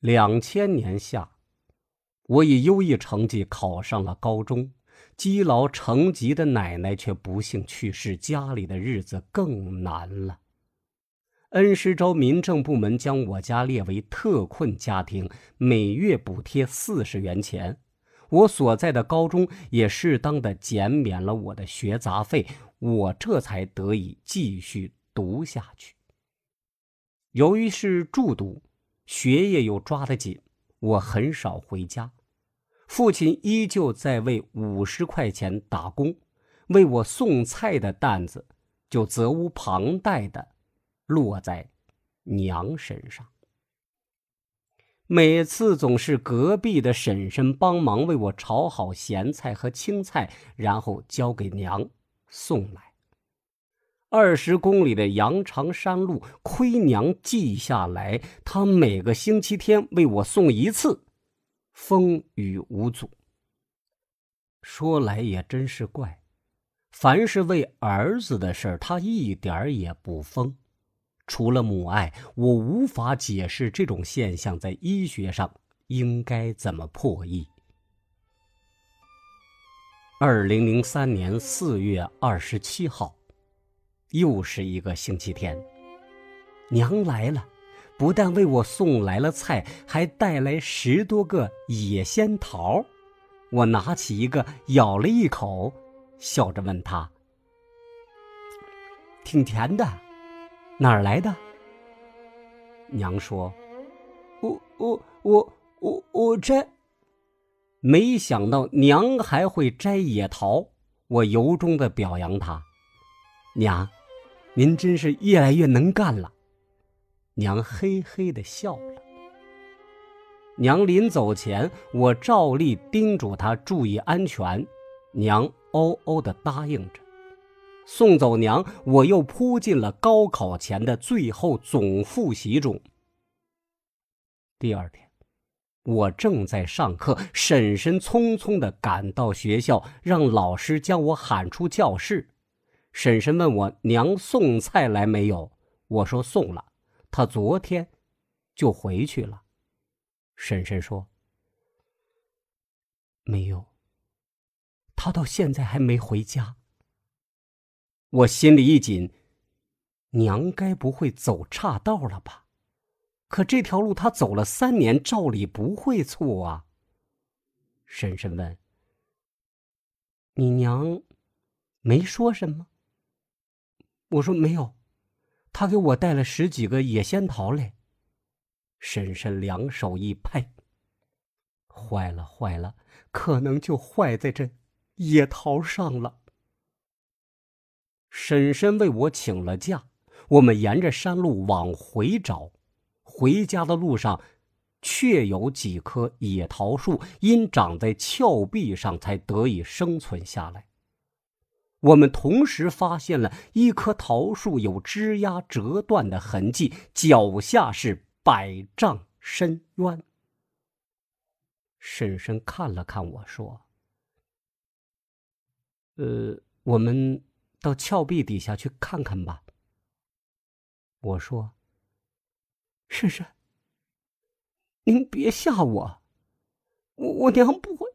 两千年夏，我以优异成绩考上了高中，积劳成疾的奶奶却不幸去世，家里的日子更难了。恩施州民政部门将我家列为特困家庭，每月补贴四十元钱。我所在的高中也适当的减免了我的学杂费，我这才得以继续读下去。由于是住读，学业又抓得紧，我很少回家。父亲依旧在为五十块钱打工，为我送菜的担子就责无旁贷的落在娘身上。每次总是隔壁的婶婶帮忙为我炒好咸菜和青菜，然后交给娘送来。二十公里的羊肠山路，亏娘记下来，她每个星期天为我送一次，风雨无阻。说来也真是怪，凡是为儿子的事她一点也不疯。除了母爱，我无法解释这种现象在医学上应该怎么破译。二零零三年四月二十七号，又是一个星期天，娘来了，不但为我送来了菜，还带来十多个野仙桃。我拿起一个，咬了一口，笑着问他：“挺甜的。”哪儿来的？娘说：“我我我我我摘。”没想到娘还会摘野桃，我由衷的表扬她：“娘，您真是越来越能干了。”娘嘿嘿的笑了。娘临走前，我照例叮嘱她注意安全，娘哦哦的答应着。送走娘，我又扑进了高考前的最后总复习中。第二天，我正在上课，婶婶匆匆的赶到学校，让老师将我喊出教室。婶婶问我娘送菜来没有，我说送了，她昨天就回去了。婶婶说：“没有，她到现在还没回家。”我心里一紧，娘该不会走岔道了吧？可这条路她走了三年，照理不会错啊。婶婶问：“你娘没说什么？”我说：“没有，他给我带了十几个野仙桃来。”婶婶两手一拍：“坏了，坏了，可能就坏在这野桃上了。”婶婶为我请了假，我们沿着山路往回找。回家的路上，确有几棵野桃树因长在峭壁上才得以生存下来。我们同时发现了一棵桃树有枝丫折断的痕迹，脚下是百丈深渊。婶婶看了看我说：“呃，我们。”到峭壁底下去看看吧。我说：“婶婶，您别吓我，我我娘不会。”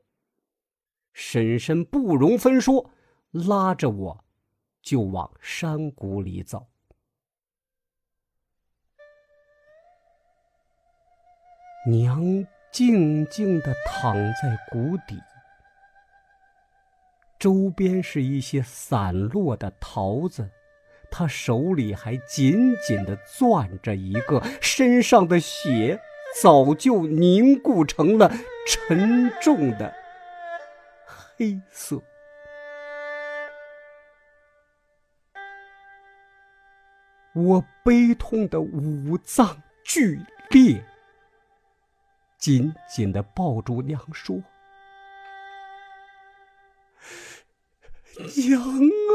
婶婶不容分说，拉着我就往山谷里走。娘静静的躺在谷底。周边是一些散落的桃子，他手里还紧紧的攥着一个，身上的血早就凝固成了沉重的黑色。我悲痛的五脏俱裂，紧紧的抱住娘说。娘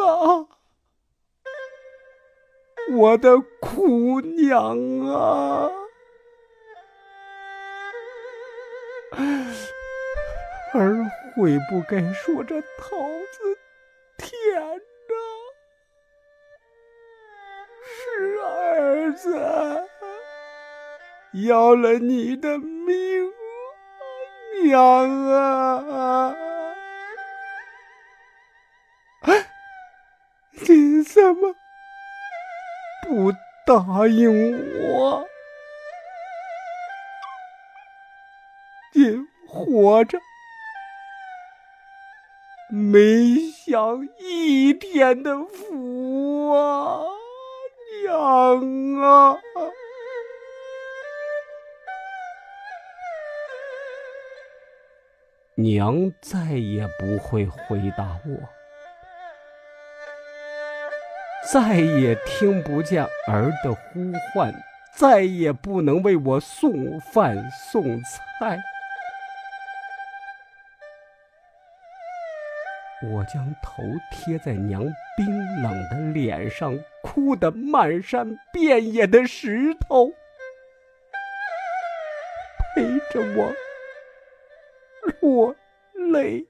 啊，我的苦娘啊，儿悔不该说这桃子甜子要了你的命。娘啊！你怎么不答应我？你活着没享一天的福啊，娘啊！娘再也不会回答我，再也听不见儿的呼唤，再也不能为我送饭送菜。我将头贴在娘冰冷的脸上，哭得漫山遍野的石头陪着我。落泪。